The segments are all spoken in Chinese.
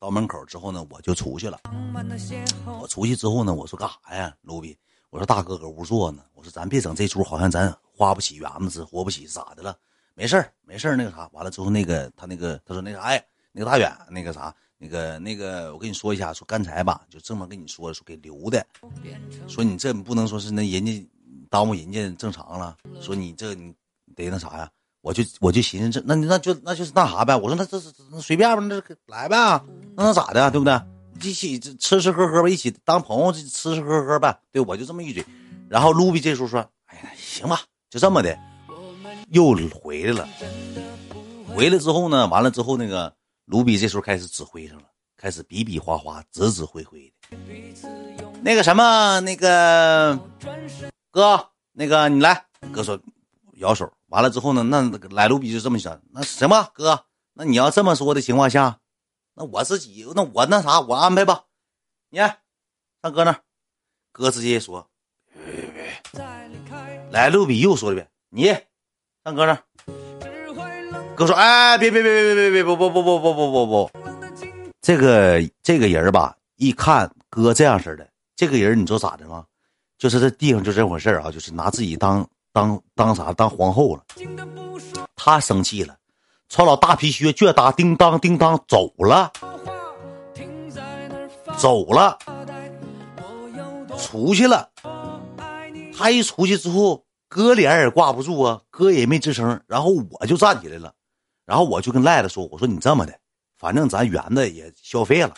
到门口之后呢，我就出去了。我出去之后呢，我说干啥呀，卢比？我说大哥搁屋坐呢。我说咱别整这出，好像咱花不起园子似，活不起咋的了？没事儿，没事儿，那个啥，完了之后那个他那个他说那啥哎，那个大远那个啥，那个那个我跟你说一下，说刚才吧，就这么跟你说说给留的，说你这不能说是那人家耽误人家正常了，说你这你得那啥呀。我就我就寻思这那那就那就是那啥呗。我说那这是随便吧，那来呗，那能咋的，对不对？一起吃吃喝喝吧，一起当朋友，吃吃喝喝呗。对，我就这么一嘴。然后卢比这时候说：“哎呀，行吧，就这么的。”又回来了。回来之后呢，完了之后那个卢比这时候开始指挥上了，开始比比划划、指指挥挥的。那个什么，那个哥，那个你来。哥说。摇手完了之后呢，那来卢比就这么想，那行吧，哥，那你要这么说的情况下，那我自己那我那啥我安排吧，你上哥那，哥直接说，来卢比又说一遍，你上哥那，哥说，哎，别别别别别别不不不不不不不不，这个这个人吧，一看哥这样式的，这个人你知道咋的吗？就是这地方就这回事啊，就是拿自己当。当当啥？当皇后了，他生气了，穿老大皮靴，倔打叮当叮当走了，走了，出去了。他一出去之后，哥脸也挂不住啊，哥也没吱声。然后我就站起来了，然后我就跟赖子说：“我说你这么的，反正咱园子也消费了，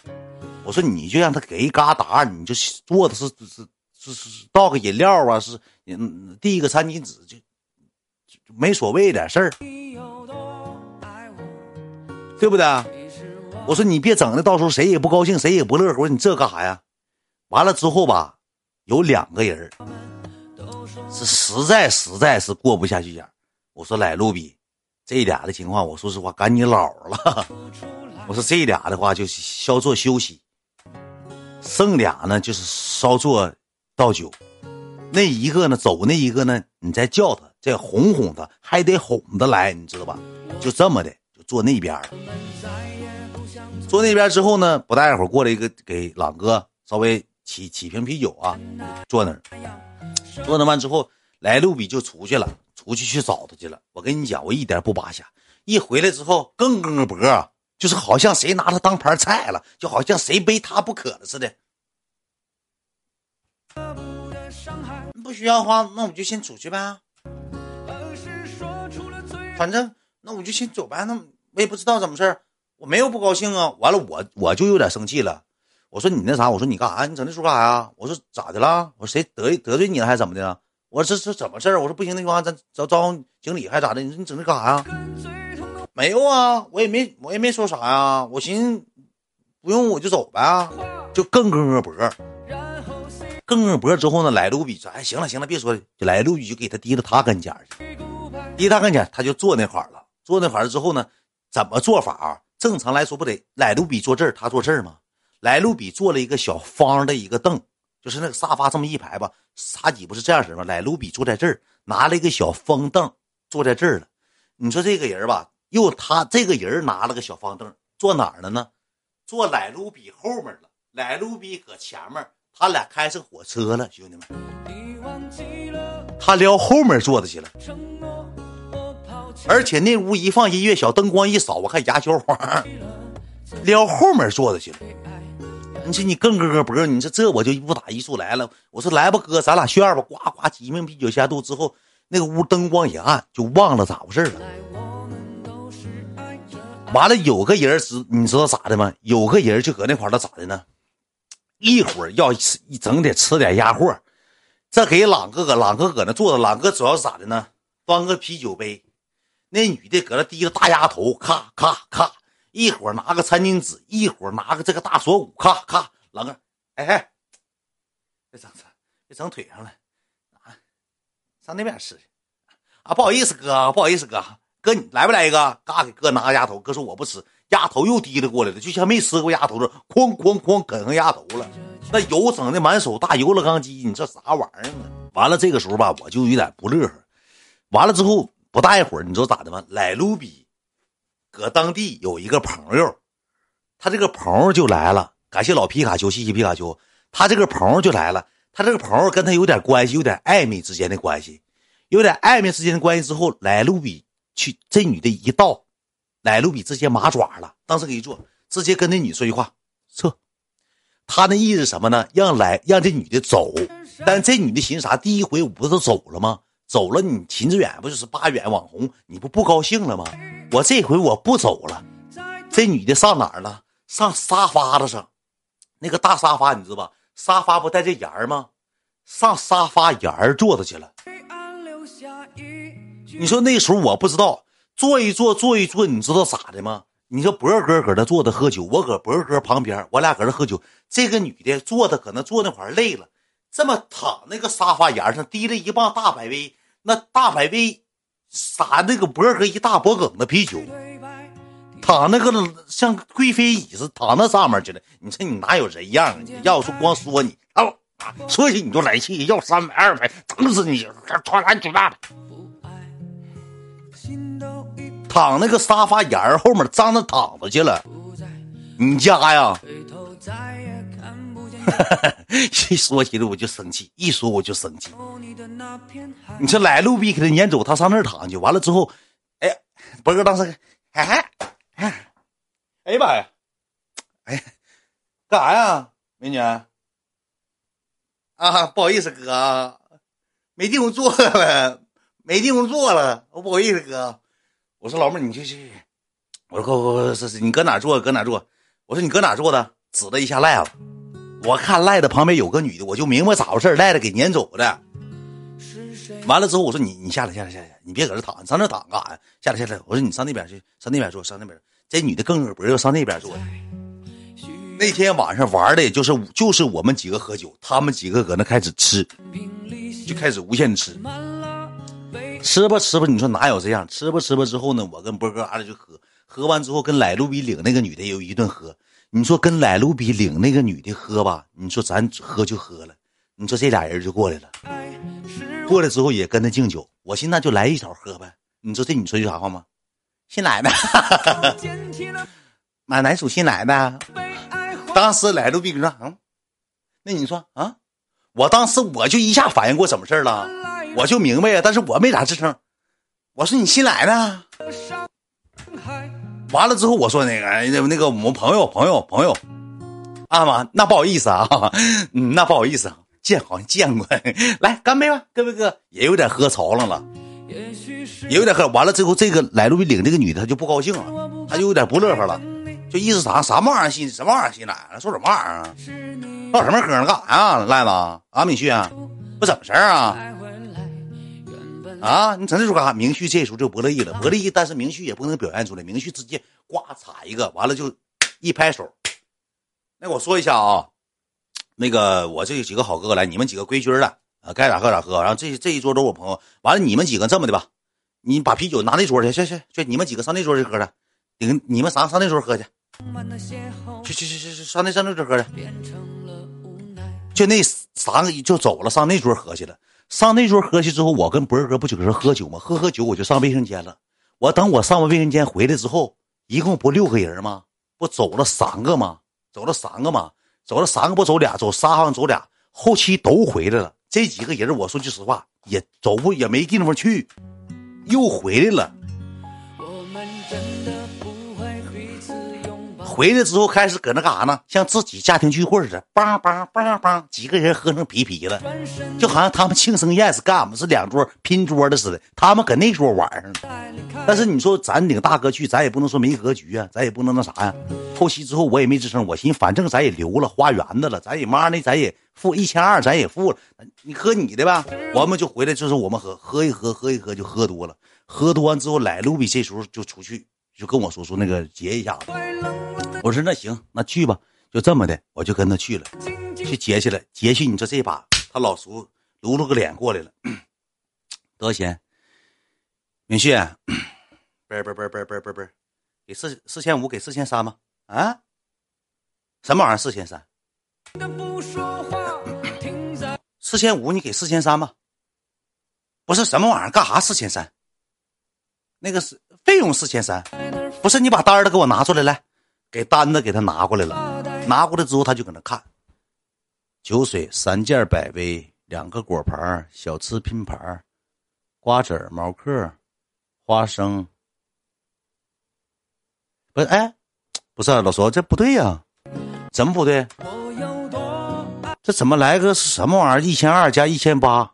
我说你就让他给一嘎达，你就做的是是。”是是倒个饮料啊，是嗯递一个餐巾纸就就没所谓的事儿，对不对？我说你别整的，到时候谁也不高兴，谁也不乐呵。你这干啥呀？完了之后吧，有两个人是实在实在是过不下去眼。我说来路比，这俩的情况，我说实话赶你老了。我说这俩的话就稍作休息，剩俩呢就是稍作。倒酒，那一个呢？走那一个呢？你再叫他，再哄哄他，还得哄得来，你知道吧？就这么的，坐那边。坐那边之后呢，不大一会儿过来一个，给朗哥稍微起起瓶啤酒啊，坐那儿。坐那完之后，来路比就出去了，出去去找他去了。我跟你讲，我一点不扒瞎。一回来之后，更更个脖，就是好像谁拿他当盘菜了，就好像谁非他不可了似的。不需要的话，那我就先出去呗。反正那我就先走呗。那我也不知道怎么事儿我没有不高兴啊。完了，我我就有点生气了。我说你那啥，我说你干啥？你整那出干啥呀？我说咋的了？我说谁得得罪你了还是怎么的？我说这这怎么事儿？我说不行，那句话咱找招呼经理还是咋的？你说你整这干啥呀？没有啊，我也没我也没说啥呀。我寻思不用我就走呗，就更更个脖。更个脖之后呢，来卢比说：“哎，行了行了，别说。”就来卢比就给他提到他跟前去，提他跟前，他就坐那块了。坐那块了之后呢，怎么做法？正常来说不得来卢比坐这儿，他坐这儿吗？来卢比坐了一个小方的一个凳，就是那个沙发这么一排吧，茶几不是这样式吗？来卢比坐在这儿，拿了一个小方凳坐在这儿了。你说这个人吧，又他这个人拿了个小方凳坐哪儿了呢？坐来卢比后面了。来卢比搁前面。他俩开上火车了，兄弟们，他撩后面坐的去了，而且那屋一放音乐，小灯光一扫，我看牙小花 撩后面坐着去了。你说你更哥哥脖，你说这我就不打一处来了。我说来吧，哥，咱俩炫吧，呱呱几瓶啤酒下肚之后，那个屋灯光一暗，就忘了咋回事了。完了，有个人知你知道咋的吗？有个人就搁那块儿，咋的呢？一会儿要吃一整得吃点鸭货，这给朗哥哥，朗哥搁那坐着，朗哥主要是咋的呢？端个啤酒杯，那女的搁那低着大丫头，咔咔咔，一会拿个餐巾纸，一会拿个这个大锁骨，咔咔，朗哥，哎哎，别整这别整腿上了，啊，上那边吃去，啊，不好意思哥，不好意思哥，哥你来不来一个？嘎给哥拿个鸭头，哥说我不吃。丫头又提了过来了，就像没吃过鸭头似的，哐哐哐啃上鸭头了。那油整的满手大油了，钢鸡，你这啥玩意儿啊？完了，这个时候吧，我就有点不乐呵。完了之后不大一会儿，你知道咋的吗？来卢比搁当地有一个朋友，他这个朋友就来了，感谢老皮卡丘，谢谢皮卡丘。他这个朋友就来了，他这个朋友跟他有点关系，有点暧昧之间的关系，有点暧昧之间的关系之后，来卢比去这女的一到，来卢比直接麻爪了，当时给一坐，直接跟那女说句话，撤。他那意思什么呢？让来让这女的走，但这女的寻思啥？第一回我不是走了吗？走了，你秦志远不就是八远网红？你不不高兴了吗？我这回我不走了。这女的上哪儿了？上沙发子上，那个大沙发你知道吧？沙发不带这沿儿吗？上沙发沿儿坐着去了。你说那时候我不知道，坐一坐坐一坐，你知道咋的吗？你说博哥搁那坐着喝酒，我搁博哥旁边，我俩搁这喝酒。这个女的坐的可能坐那会儿累了，这么躺那个沙发沿上，提了一棒大百威。那大百威撒那个博哥一大脖梗的啤酒，躺那个像贵妃椅子躺那上面去了。你说你哪有人样啊？你要说光说你啊，说起你就来气，要三百二百，整死你！穿俺嘴巴子。躺那个沙发沿后面，张着躺着去了。你家呀？一说起来我就生气，一说我就生气。你说来路逼给他撵走，他上那儿躺去，完了之后，哎呀，博哥当时，哎哎，哎呀妈呀，哎，干啥呀，美女？啊，不好意思哥，没地方坐了，没地方坐了，我不好意思哥。我说老妹儿，你去去。我说哥哥你搁哪坐？搁哪坐？我说你搁哪坐的？指了一下赖子。我看赖的旁边有个女的，我就明白咋回事赖的给撵走的。完了之后，我说你你下来下来下来，你别搁这躺，上那躺干啥呀？下来下来，我说你上那边去，上那边坐，上那边。这女的更恶不要上那边坐。那天晚上玩的也就是就是我们几个喝酒，他们几个搁那开始吃，就开始无限吃。吃吧吃吧，你说哪有这样？吃吧吃吧之后呢，我跟波哥俩就喝，喝完之后跟来路比领那个女的有一顿喝。你说跟来路比领那个女的喝吧，你说咱喝就喝了，你说这俩人就过来了，过来之后也跟他敬酒，我寻思那就来一勺喝呗。你说这你说句啥话吗？新来的，买哪属新来的？当时来路比说，嗯，那你说啊？我当时我就一下反应过什么事了，我就明白呀，但是我没咋吱声。我说你新来的。完了之后，我说那个那那个我们朋友朋友朋友，啊妈，那不好意思啊，嗯，那不好意思，见好像见过，来干杯吧，各位哥，也有点喝潮了了，也有点喝。完了之后，这个来路比领这个女的，她就不高兴了，她就有点不乐呵了，就意思啥啥玩意儿新什么玩意儿新来了，说什么玩意儿？唠什么嗑呢？干啥呀，赖子啊？明旭，不怎么事儿啊？啊！你整这出干啥？明旭这时候就不乐意了，不乐意，但是明旭也不能表现出来。明旭直接呱嚓一个，完了就一拍手。那我说一下啊，那个我这几个好哥哥来，你们几个规矩的啊，该咋喝咋喝。然后这这一桌都是我朋友，完了你们几个这么的吧，你把啤酒拿那桌去，去去去，你们几个上那桌去喝去，顶你们仨上那桌喝去，去去去去去上那上那桌喝去，就那三个就走了，上那桌喝去了。上那桌喝去之后，我跟博哥不就搁这喝酒吗？喝喝酒，我就上卫生间了。我等我上完卫生间回来之后，一共不六个人吗？不走了三个吗？走了三个吗？走了三个不走俩，走仨好像走俩，后期都回来了。这几个人，我说句实话，也走不也没地方去，又回来了。回来之后开始搁那干啥呢？像自己家庭聚会似的，梆梆梆梆，几个人喝成皮皮了，就好像他们庆生宴是干么？是两桌拼桌的似的。他们搁那桌玩上。但是你说咱领大哥去，咱也不能说没格局啊，咱也不能那啥呀。后期之后我也没吱声，我寻思反正咱也留了花园子了，咱也妈的咱也付一千二，咱也付了。你喝你的吧，我们就回来就是我们喝喝一喝喝一喝就喝多了，喝多完之后来路比这时候就出去就跟我说说那个结一下子。我说那行，那去吧，就这么的，我就跟他去了，去结去了。结去，你说这把他老叔撸了个脸过来了，多少钱？明旭，不是不是不是不是不是不是，给四四千五，给四千三吧？啊？什么玩意儿？四千三？四千五，你给四千三吧？不是什么玩意儿？干啥？四千三？那个是费用四千三？不是你把单子给我拿出来来。给单子给他拿过来了，拿过来之后他就搁那看。酒水三件百威，两个果盘，小吃拼盘，瓜子毛嗑，花生。不是，哎，不是啊老说这不对呀，怎么不对？这怎么来个什么玩意儿？一千二加一千八，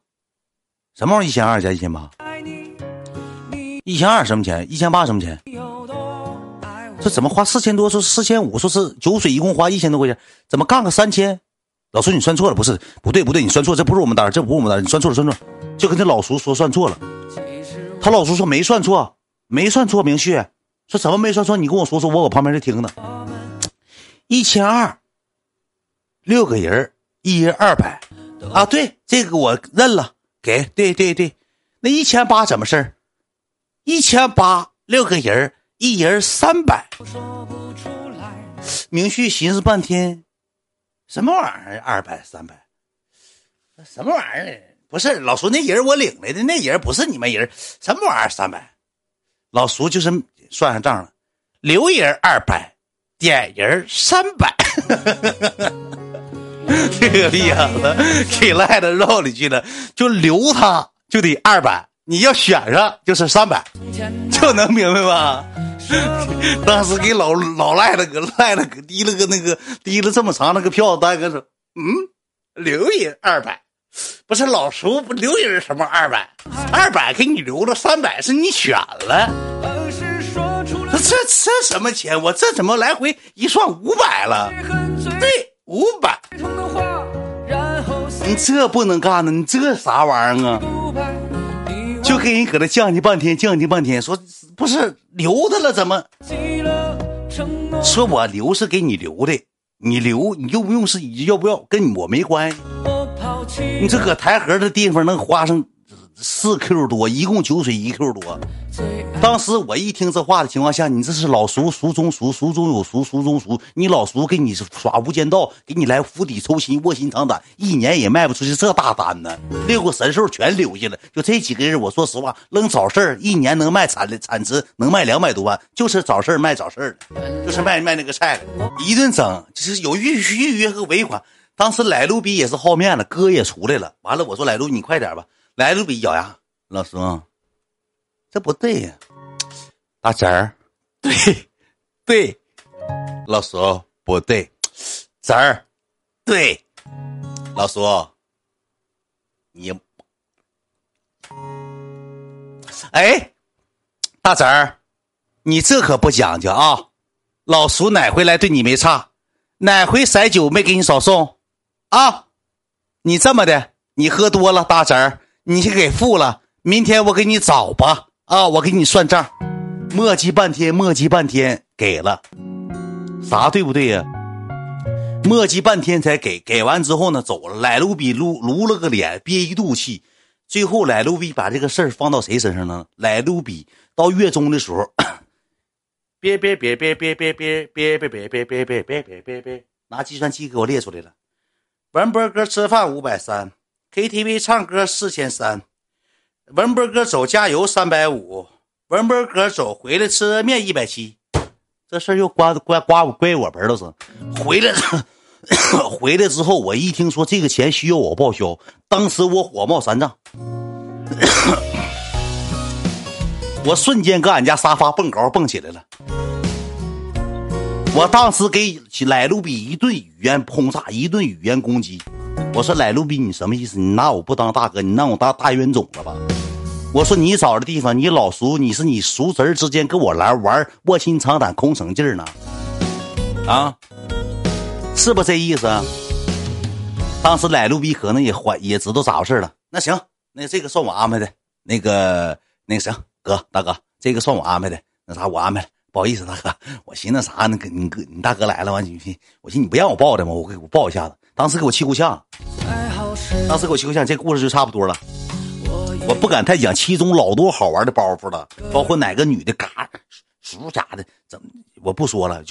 什么玩意儿？一千二加一千八，一千二什么钱？一千八什么钱？这怎么花四千多？说四千五，说是酒水一共花一千多块钱，怎么干个三千？老叔，你算错了，不是，不对，不对，你算错，这不是我们单，这不是我们单，你算错了，算错了，就跟这老叔说算错了。他老叔说没算错，没算错，明旭说怎么没算错？你跟我说说，我搁旁边在听呢。一千二，六个人一人二百啊，对，这个我认了，给，对对对，那一千八怎么事儿？一千八六个人一人三百。明旭寻思半天。什么玩意儿？二百三百？什么玩意儿？不是老叔，那人我领来的，那人不是你们人。什么玩意儿？三百？老叔就是算上账了，留人二百，点人三百。这个逼样子给赖的绕里去了，就留他就得二百，你要选上就是三百，就能明白吧？当时给老老赖了个赖了个提了个那个提了这么长那个票大，哥说嗯，留人二百，不是老叔不留人什么二百，二百给你留了三百是你选了，这这什么钱？我这怎么来回一算五百了？对，五百。你这不能干呢？你这啥玩意儿啊？就跟人搁那犟唧半天，犟唧半天，说不是留他了，怎么？说我留是给你留的，你留你用不用是要不要，跟我没关系。你这搁台河的地方能花上。四 Q 多，一共酒水一 Q 多。当时我一听这话的情况下，你这是老熟熟中熟，熟中有熟，熟中熟。你老熟给你耍无间道，给你来釜底抽薪，卧薪尝胆，一年也卖不出去这大单呢。六个神兽全留下了，就这几个人。我说实话，扔早市一年能卖产产值能卖两百多万，就是早市卖早市的，就是卖卖那个菜的，一顿整，就是有预预约和尾款。当时来路比也是好面子，哥也出来了。完了，我说来路你快点吧。来路比咬牙，老叔，这不对呀，大侄儿，对，对，老叔不对，侄儿，对，老叔，你，哎，大侄儿，你这可不讲究啊！老叔哪回来对你没差，哪回塞酒没给你少送。啊？你这么的，你喝多了，大侄儿。你先给付了，明天我给你找吧。啊，我给你算账。磨叽半天，磨叽半天，给了，啥对不对呀？磨叽半天才给，给完之后呢，走了。来路比撸撸了个脸，憋一肚气。最后来路比把这个事儿放到谁身上呢？来路比到月中的时候，别别别别别别别别别别别别别别别别，拿计算器给我列出来了。文波哥吃饭五百三。KTV 唱歌四千三，文波哥走加油三百五，文波哥走回来吃面一百七，这事儿又刮刮刮归我门了是。回来 回来之后，我一听说这个钱需要我报销，当时我火冒三丈，我瞬间搁俺家沙发蹦高蹦起来了。我当时给来路比一顿语言轰炸，一顿语言攻击。我说来路比你什么意思？你拿我不当大哥，你拿我当大冤种了吧？我说你找的地方，你老叔，你是你叔侄之间跟我来玩卧薪尝胆、空城劲儿呢？啊，是不这意思？当时来路比可能也怀也知道咋回事了。那行，那这个算我安排的。那个那个行，哥大哥，这个算我安排的。那啥，我安排了。不好意思，大哥，我寻思啥呢？你哥，你大哥来了，完你我寻思你不让我抱的吗？我给我抱一下子。当时给我气够呛，当时给我气够呛，这故事就差不多了。我不敢太讲，其中老多好玩的包袱了，包括哪个女的嘎，叔啥的，怎么我不说了。就。